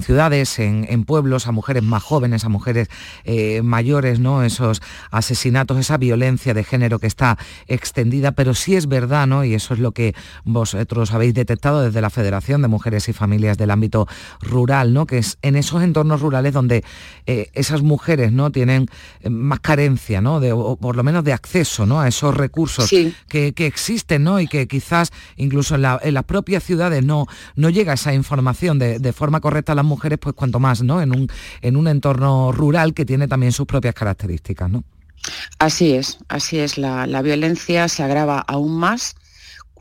ciudades, en, pueblos, a mujeres más jóvenes, a mujeres eh, mayores, ¿no? Esos asesinatos, esa violencia de género que está extendida, pero sí es verdad, ¿no? Y eso es lo que vosotros habéis detectado desde la Federación de Mujeres y Familias del ámbito rural, ¿no? Que es en esos entornos rurales donde eh, esas mujeres ¿no? tienen eh, más carencia, ¿no? De, o por lo menos de acceso ¿no? a esos recursos que, existen ¿no? y que quizás incluso en, las propias ciudades no, no llega esa información de, forma correcta a las mujeres, pues cuanto más ¿no? en, un, en un entorno rural que tiene también sus propias características. ¿no? Así es, así es. La, la violencia se agrava aún más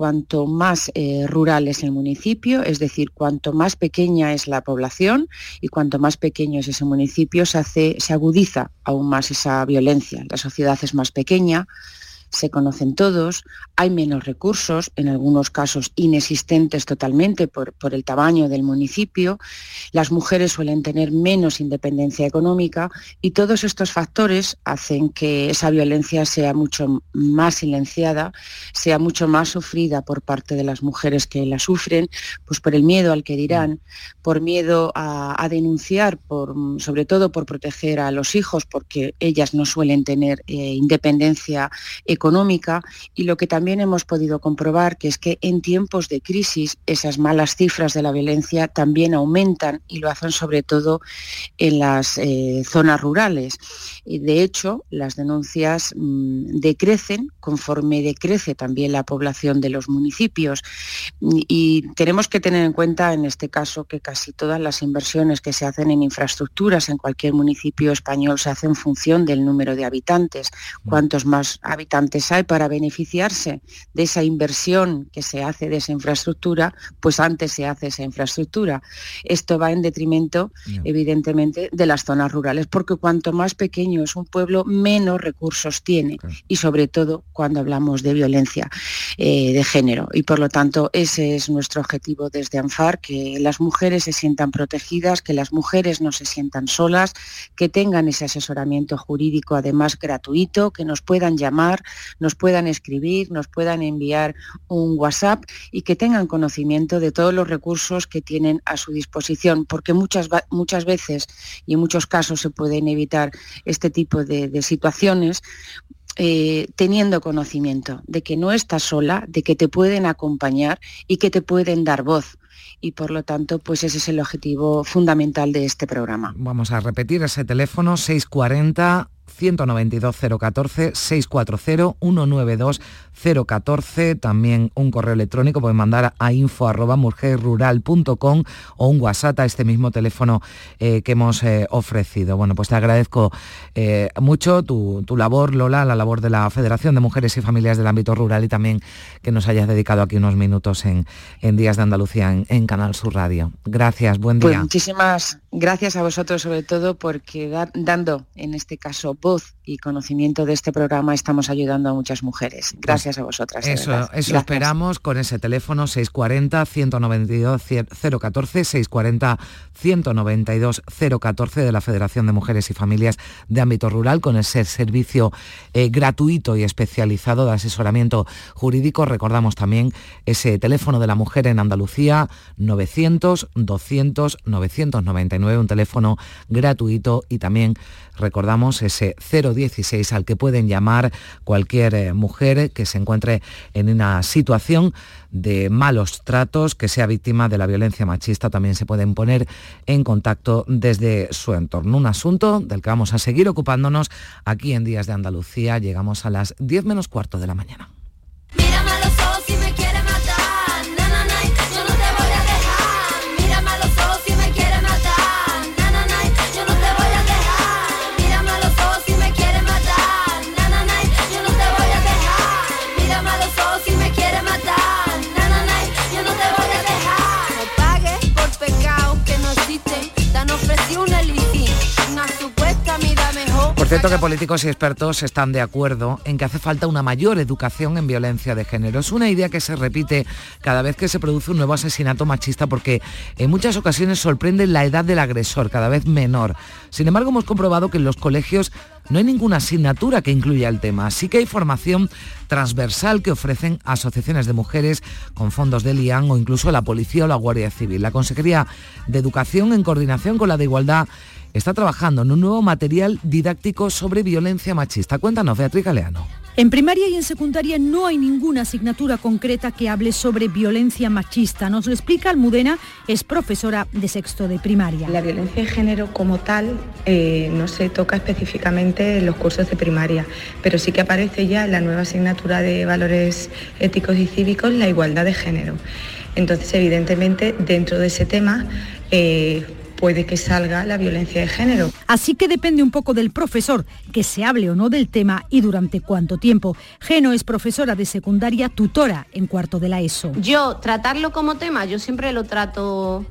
cuanto más eh, rural es el municipio, es decir, cuanto más pequeña es la población y cuanto más pequeño es ese municipio, se, hace, se agudiza aún más esa violencia. La sociedad es más pequeña, se conocen todos, hay menos recursos, en algunos casos inexistentes totalmente por, el tamaño del municipio, las mujeres suelen tener menos independencia económica y todos estos factores hacen que esa violencia sea mucho más silenciada, sea mucho más sufrida por parte de las mujeres que la sufren, pues por el miedo al que dirán, por miedo a, denunciar, por, sobre todo por proteger a los hijos, porque ellas no suelen tener eh, independencia económica económica y lo que también hemos podido comprobar que es que en tiempos de crisis esas malas cifras de la violencia también aumentan y lo hacen sobre todo en las eh, zonas rurales. Y de hecho, las denuncias mm, decrecen conforme decrece también la población de los municipios y tenemos que tener en cuenta en este caso que casi todas las inversiones que se hacen en infraestructuras en cualquier municipio español se hacen en función del número de habitantes. Mm. Cuantos más habitantes hay para beneficiarse de esa inversión que se hace de esa infraestructura, pues antes se hace esa infraestructura. Esto va en detrimento, evidentemente, de las zonas rurales, porque cuanto más pequeño es un pueblo, menos recursos tiene, y sobre todo cuando hablamos de violencia eh, de género. Y por lo tanto, ese es nuestro objetivo desde ANFAR, que las mujeres se sientan protegidas, que las mujeres no se sientan solas, que tengan ese asesoramiento jurídico además gratuito, que nos puedan llamar, nos puedan escribir, nos puedan enviar un WhatsApp y que tengan conocimiento de todos los recursos que tienen a su disposición, porque muchas, muchas veces y en muchos casos se pueden evitar este tipo de, situaciones eh, teniendo conocimiento de que no estás sola, de que te pueden acompañar y que te pueden dar voz. Y por lo tanto, pues ese es el objetivo fundamental de este programa. Vamos a repetir ese teléfono 640 192 014 640 192 014 también un correo electrónico pueden mandar a info arroba mujerrural.com o un WhatsApp a este mismo teléfono eh, que hemos eh, ofrecido. Bueno, pues te agradezco eh, mucho tu, labor, Lola, la labor de la Federación de Mujeres y Familias del Ámbito Rural y también que nos hayas dedicado aquí unos minutos en, Días de Andalucía en, Canal Sur Radio. Gracias, buen pues día. Pues muchísimas gracias a vosotros sobre todo porque dando en este caso voz y conocimiento de este programa estamos ayudando a muchas mujeres. Pues gracias a vosotras. Eso, eso esperamos con ese teléfono 640 192 014 640 192 014 de la Federación de Mujeres y Familias de Ámbito Rural con ese servicio eh, gratuito y especializado de asesoramiento jurídico. Recordamos también ese teléfono de la mujer en Andalucía 900 200 999, un teléfono gratuito y también recordamos ese 016 al que pueden llamar cualquier eh, mujer que se encuentre en una situación de malos tratos, que sea víctima de la violencia machista, también se pueden poner en contacto desde su entorno. Un asunto del que vamos a seguir ocupándonos aquí en Días de Andalucía. Llegamos a las 10 menos cuarto de la mañana. Cierto que políticos y expertos están de acuerdo en que hace falta una mayor educación en violencia de género. Es una idea que se repite cada vez que se produce un nuevo asesinato machista porque en muchas ocasiones sorprende la edad del agresor, cada vez menor. Sin embargo, hemos comprobado que en los colegios no hay ninguna asignatura que incluya el tema. Sí que hay formación transversal que ofrecen asociaciones de mujeres con fondos de LIAN o incluso la policía o la Guardia Civil. La Consejería de Educación, en coordinación con la de Igualdad, está trabajando en un nuevo material didáctico sobre violencia machista. Cuéntanos, Beatriz Galeano. En primaria y en secundaria no hay ninguna asignatura concreta que hable sobre violencia machista. Nos lo explica Almudena, es profesora de sexto de primaria. La violencia de género como tal eh, no se toca específicamente en los cursos de primaria, pero sí que aparece ya en la nueva asignatura de valores éticos y cívicos la igualdad de género. Entonces, evidentemente, dentro de ese tema, eh, puede que salga la violencia de género. Así que depende un poco del profesor que se hable o no del tema y durante cuánto tiempo. Geno es profesora de secundaria, tutora en cuarto de la ESO. Yo tratarlo como tema, yo siempre lo trato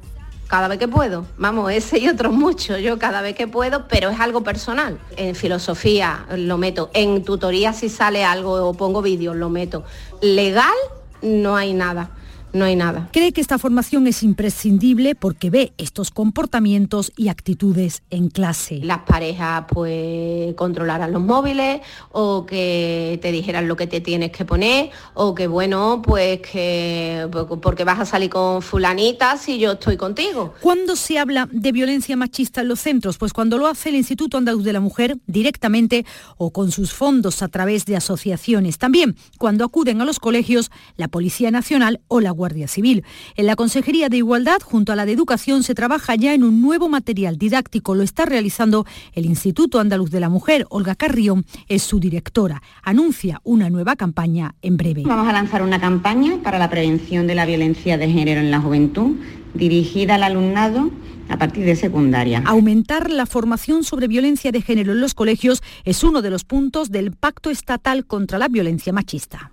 cada vez que puedo. Vamos, ese y otros muchos, yo cada vez que puedo, pero es algo personal. En filosofía lo meto, en tutoría si sale algo o pongo vídeos lo meto. Legal no hay nada no hay nada. Cree que esta formación es imprescindible porque ve estos comportamientos y actitudes en clase. Las parejas pues controlaran los móviles o que te dijeran lo que te tienes que poner o que bueno, pues que porque vas a salir con fulanita si yo estoy contigo. ¿Cuándo se habla de violencia machista en los centros? Pues cuando lo hace el Instituto Andaluz de la Mujer directamente o con sus fondos a través de asociaciones. También cuando acuden a los colegios la Policía Nacional o la Guardia Civil. En la Consejería de Igualdad, junto a la de Educación, se trabaja ya en un nuevo material didáctico. Lo está realizando el Instituto Andaluz de la Mujer. Olga Carrión es su directora. Anuncia una nueva campaña en breve. Vamos a lanzar una campaña para la prevención de la violencia de género en la juventud, dirigida al alumnado a partir de secundaria. Aumentar la formación sobre violencia de género en los colegios es uno de los puntos del Pacto Estatal contra la Violencia Machista.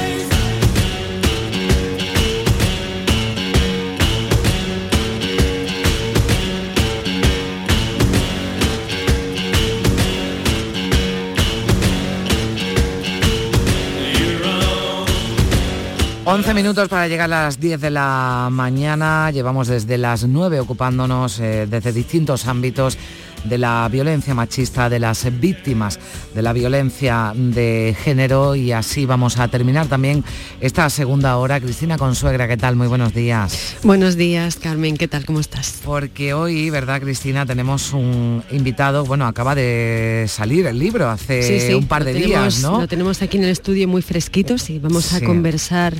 Once minutos para llegar a las 10 de la mañana. Llevamos desde las 9 ocupándonos eh, desde distintos ámbitos de la violencia machista, de las víctimas de la violencia de género y así vamos a terminar también esta segunda hora. Cristina Consuegra, ¿qué tal? Muy buenos días. Buenos días, Carmen, ¿qué tal? ¿Cómo estás? Porque hoy, ¿verdad, Cristina? Tenemos un invitado, bueno, acaba de salir el libro hace un par de días, ¿no? Lo tenemos aquí en el estudio muy fresquito, sí, vamos a conversar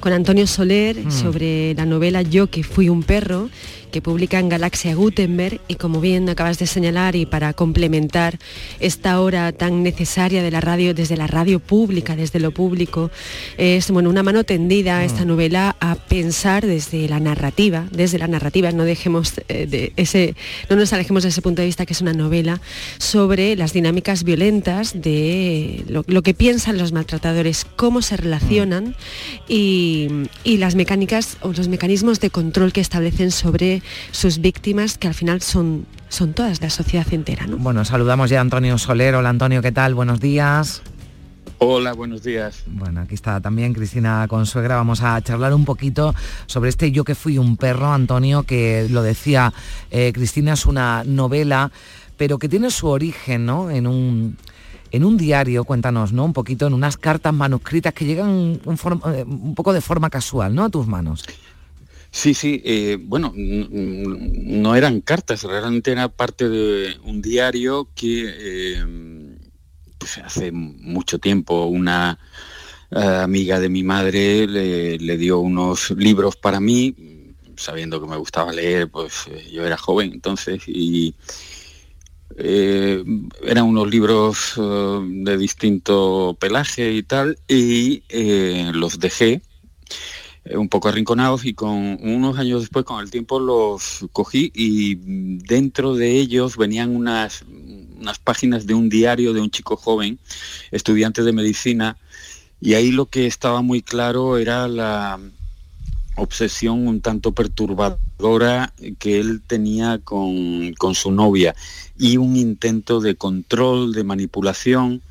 con Antonio Soler mm. sobre la novela Yo que fui un perro que publica en Galaxia Gutenberg y como bien acabas de señalar y para complementar esta hora tan necesaria de la radio, desde la radio pública, desde lo público, es bueno, una mano tendida a esta mm. novela a pensar desde la narrativa, desde la narrativa, no dejemos eh, de ese, no nos alejemos de ese punto de vista que es una novela sobre las dinámicas violentas de lo, que piensan los maltratadores, cómo se relacionan mm. y, y las mecánicas o los mecanismos de control que establecen sobre sus víctimas, que al final son, son todas la sociedad entera. ¿no? Bueno, saludamos ya a Antonio Soler. Hola Antonio, ¿qué tal? Buenos días. Hola, buenos días. Bueno, aquí está también Cristina Consuegra. Vamos a charlar un poquito sobre este Yo que fui un perro, Antonio, que lo decía eh, Cristina, es una novela, pero que tiene su origen ¿no? en un en un diario, cuéntanos, ¿no? Un poquito, en unas cartas manuscritas que llegan un, eh, un poco de forma casual, ¿no? A tus manos. Sí, sí, eh, bueno, no eran cartas, realmente era parte de un diario que eh, pues hace mucho tiempo una eh, amiga de mi madre le, dio unos libros para mí, sabiendo que me gustaba leer, pues yo era joven entonces y eran unos libros de distinto pelaje y tal y los dejé. eh, un poco arrinconados y con unos años después, con el tiempo, los cogí y dentro de ellos venían unas, unas páginas de un diario de un chico joven, estudiante de medicina, y ahí lo que estaba muy claro era la obsesión un tanto perturbadora que él tenía con, con su novia y un intento de control, de manipulación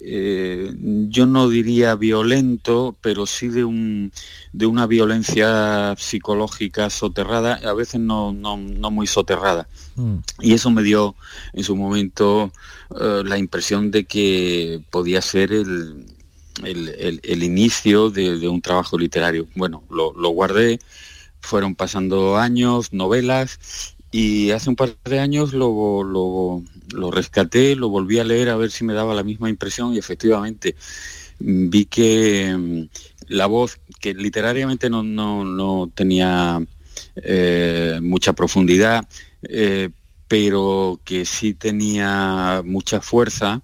eh, yo no diría violento, pero sí de, un, de una violencia psicológica soterrada, a veces no, muy soterrada. Mm. Y eso me dio en su momento eh, la impresión de que podía ser el, el, inicio de, un trabajo literario. Bueno, lo, lo guardé, fueron pasando años, novelas, y hace un par de años lo, lo, lo, rescaté, lo volví a leer a ver si me daba la misma impresión y efectivamente mm, vi que mm, la voz, que literariamente no, no, tenía eh, mucha profundidad, eh, pero que sí tenía mucha fuerza,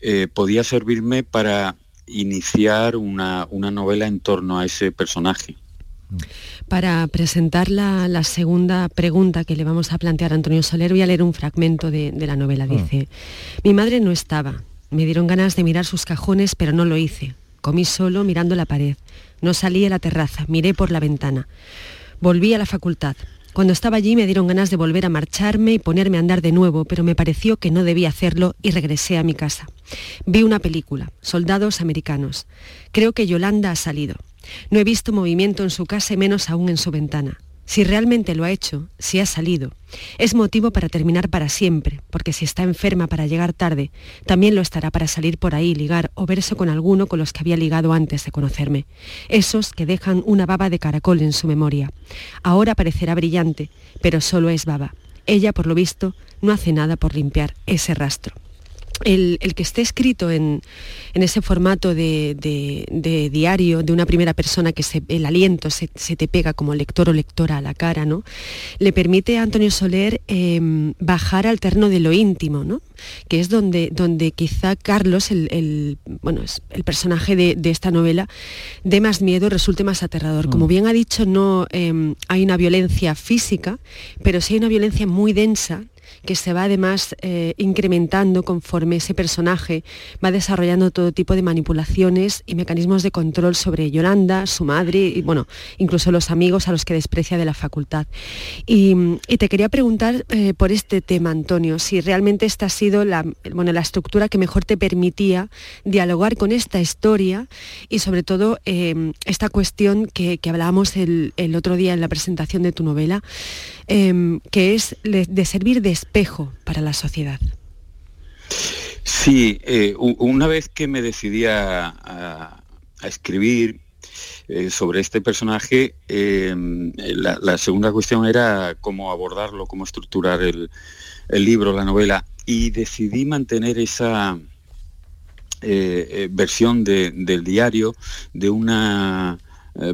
eh, podía servirme para iniciar una, una novela en torno a ese personaje. Para presentar la, segunda pregunta que le vamos a plantear a Antonio Soler, voy a leer un fragmento de, la novela. Mm. Dice, mi madre no estaba. Me dieron ganas de mirar sus cajones, pero no lo hice. Comí solo mirando la pared. No salí a la terraza, miré por la ventana. Volví a la facultad. Cuando estaba allí me dieron ganas de volver a marcharme y ponerme a andar de nuevo, pero me pareció que no debía hacerlo y regresé a mi casa. Vi una película, Soldados Americanos. Creo que Yolanda ha salido. No he visto movimiento en su casa y menos aún en su ventana. Si realmente lo ha hecho, si ha salido, es motivo para terminar para siempre, porque si está enferma para llegar tarde, también lo estará para salir por ahí, ligar o verse con alguno con los que había ligado antes de conocerme. Esos que dejan una baba de caracol en su memoria. Ahora parecerá brillante, pero solo es baba. Ella, por lo visto, no hace nada por limpiar ese rastro el, que esté escrito en, ese formato de, diario de una primera persona que el aliento se, te pega como lector o lectora a la cara, ¿no? Le permite a Antonio Soler em, bajar al terno de lo íntimo, ¿no? Que es donde, donde quizá Carlos, el, bueno, el personaje de, esta novela, dé más miedo, resulte más aterrador. Como mm. bien ha dicho, no em, hay una violencia física, pero sí hay una violencia muy densa que se va además eh, incrementando conforme ese personaje va desarrollando todo tipo de manipulaciones y mecanismos de control sobre Yolanda, su madre y bueno, incluso los amigos a los que desprecia de la facultad. Y, te quería preguntar eh, por este tema, Antonio, si realmente esta ha sido la, bueno, la estructura que mejor te permitía dialogar con esta historia y sobre todo em, esta cuestión que, hablábamos el, otro día en la presentación de tu novela, em, que es de servir de espejo para la sociedad. Sí, eh, una vez que me decidí a, escribir eh, sobre este personaje, em, la, segunda cuestión era cómo abordarlo, cómo estructurar el, libro, la novela, y decidí mantener esa eh, versión del diario de una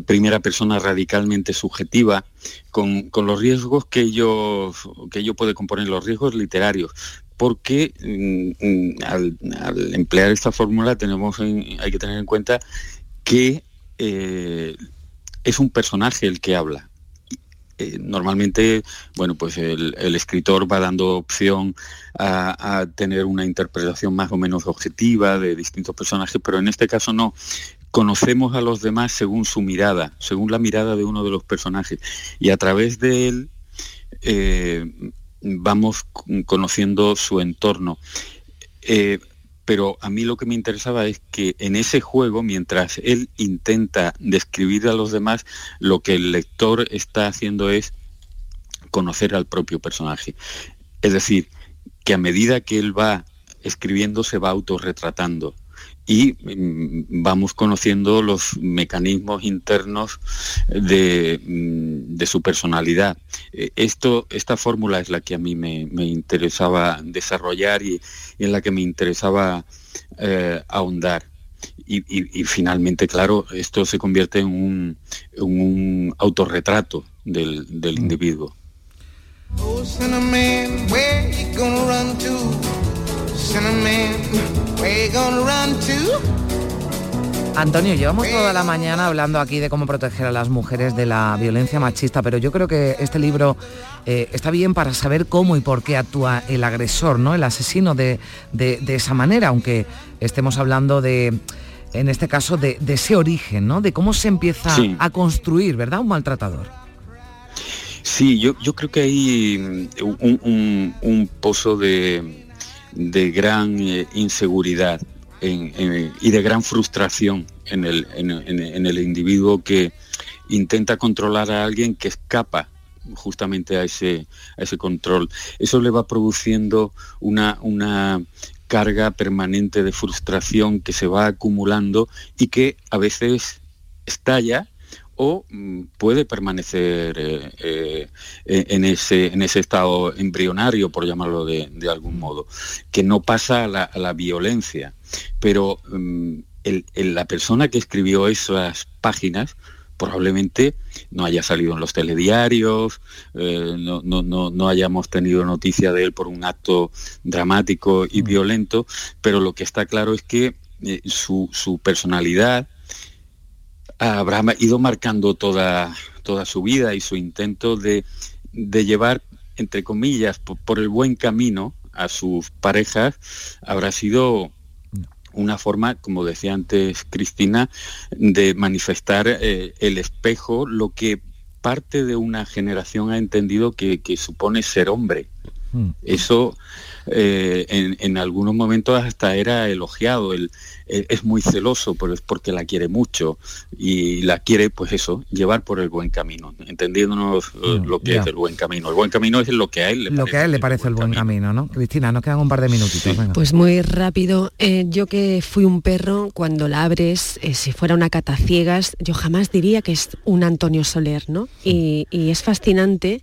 primera persona radicalmente subjetiva, con, los riesgos que ello, que ello puede componer, los riesgos literarios, porque mm, mm, al, emplear esta fórmula tenemos hay que tener en cuenta que eh, es un personaje el que habla. Eh, normalmente, bueno, pues el, escritor va dando opción a, tener una interpretación más o menos objetiva de distintos personajes, pero en este caso no. Conocemos a los demás según su mirada, según la mirada de uno de los personajes, y a través de él eh, vamos conociendo su entorno. Eh, pero a mí lo que me interesaba es que en ese juego, mientras él intenta describir a los demás, lo que el lector está haciendo es conocer al propio personaje. Es decir, que a medida que él va escribiendo se va autorretratando y mm, vamos conociendo los mecanismos internos de, mm, su personalidad. Eh, esto, esta fórmula es la que a mí me, interesaba desarrollar y, en la que me interesaba eh, ahondar. Y, finalmente, claro, esto se convierte en un, autorretrato del, del mm. individuo. Oh, Antonio, llevamos toda la mañana hablando aquí de cómo proteger a las mujeres de la violencia machista, pero yo creo que este libro eh, está bien para saber cómo y por qué actúa el agresor, ¿no? El asesino de, esa manera, aunque estemos hablando de, en este caso, de, ese origen, ¿no? De cómo se empieza a construir, ¿verdad? Un maltratador. Sí, yo, yo creo que hay un pozo de, de gran eh, inseguridad y de gran frustración en el, en, el individuo que intenta controlar a alguien que escapa justamente a ese, a ese control. Eso le va produciendo una, una carga permanente de frustración que se va acumulando y que a veces estalla o mm, puede permanecer eh, eh, en, ese, en ese estado embrionario, por llamarlo de, algún modo, que no pasa a la, violencia. Pero mm, la persona que escribió esas páginas probablemente no haya salido en los telediarios, eh, no, hayamos tenido noticia de él por un acto dramático y mm. violento, pero lo que está claro es que su, su personalidad, habrá ido marcando toda, toda su vida y su intento de, llevar, entre comillas, por, el buen camino a sus parejas, habrá sido una forma, como decía antes Cristina, de manifestar eh, el espejo, lo que parte de una generación ha entendido que, que supone ser hombre. Mm. Eso eh, en, algunos momentos hasta era elogiado. Él, es muy celoso porque la quiere mucho y la quiere, pues eso, llevar por el buen camino, entendiéndonos eh, mm, lo que es el buen camino. El buen camino es lo que a él le lo parece. que a él le parece el buen, camino. ¿no? Cristina, nos quedan un par de minutitos. Pues muy rápido. Eh, yo que fui un perro, cuando la abres, si fuera una cata ciegas, yo jamás diría que es un Antonio Soler, ¿no? Y, es fascinante,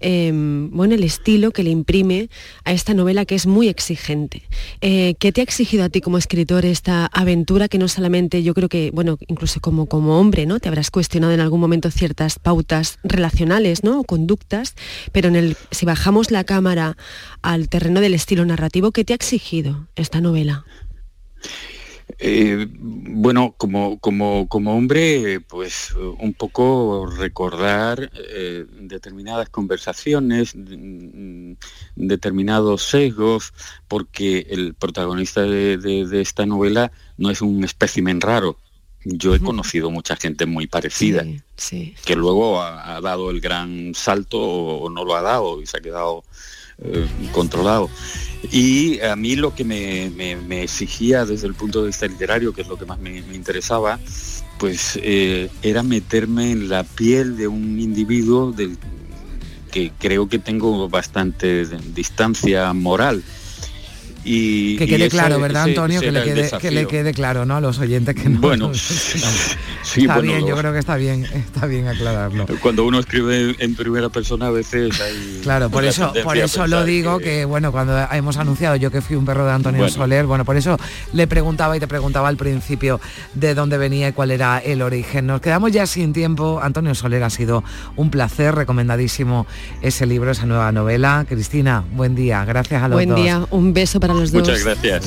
em, bueno, el estilo que le imprime a esta novela que es muy exigente. Eh, ¿Qué te ha exigido a ti como escritor esta aventura que no solamente yo creo que, bueno, incluso como, como hombre, ¿no? Te habrás cuestionado en algún momento ciertas pautas relacionales, ¿no? O conductas, pero en el, si bajamos la cámara al terreno del estilo narrativo, ¿qué te ha exigido esta novela? Eh, bueno, como, como, como, hombre, pues un poco recordar eh, determinadas conversaciones, mm, determinados sesgos, porque el protagonista de, esta novela no es un espécimen raro. Yo he conocido mucha gente muy parecida, que luego ha, dado el gran salto o no lo ha dado y se ha quedado eh, controlado. Y a mí lo que me, exigía desde el punto de vista literario, que es lo que más me, interesaba, pues eh, era meterme en la piel de un individuo del, que creo que tengo bastante distancia moral y, que quede claro, ¿verdad, Antonio? Que le, quede, que le, quede, claro, ¿no? A los oyentes que no. Bueno, sí, está bien, yo creo que está bien, está bien aclararlo. Cuando uno escribe en primera persona a veces hay. Claro, por eso, por eso lo digo que... bueno, cuando hemos anunciado yo que fui un perro de Antonio Soler, bueno, por eso le preguntaba y te preguntaba al principio de dónde venía y cuál era el origen. Nos quedamos ya sin tiempo. Antonio Soler ha sido un placer, recomendadísimo ese libro, esa nueva novela. Cristina, buen día, gracias a los Buen día, un beso para Muchas gracias.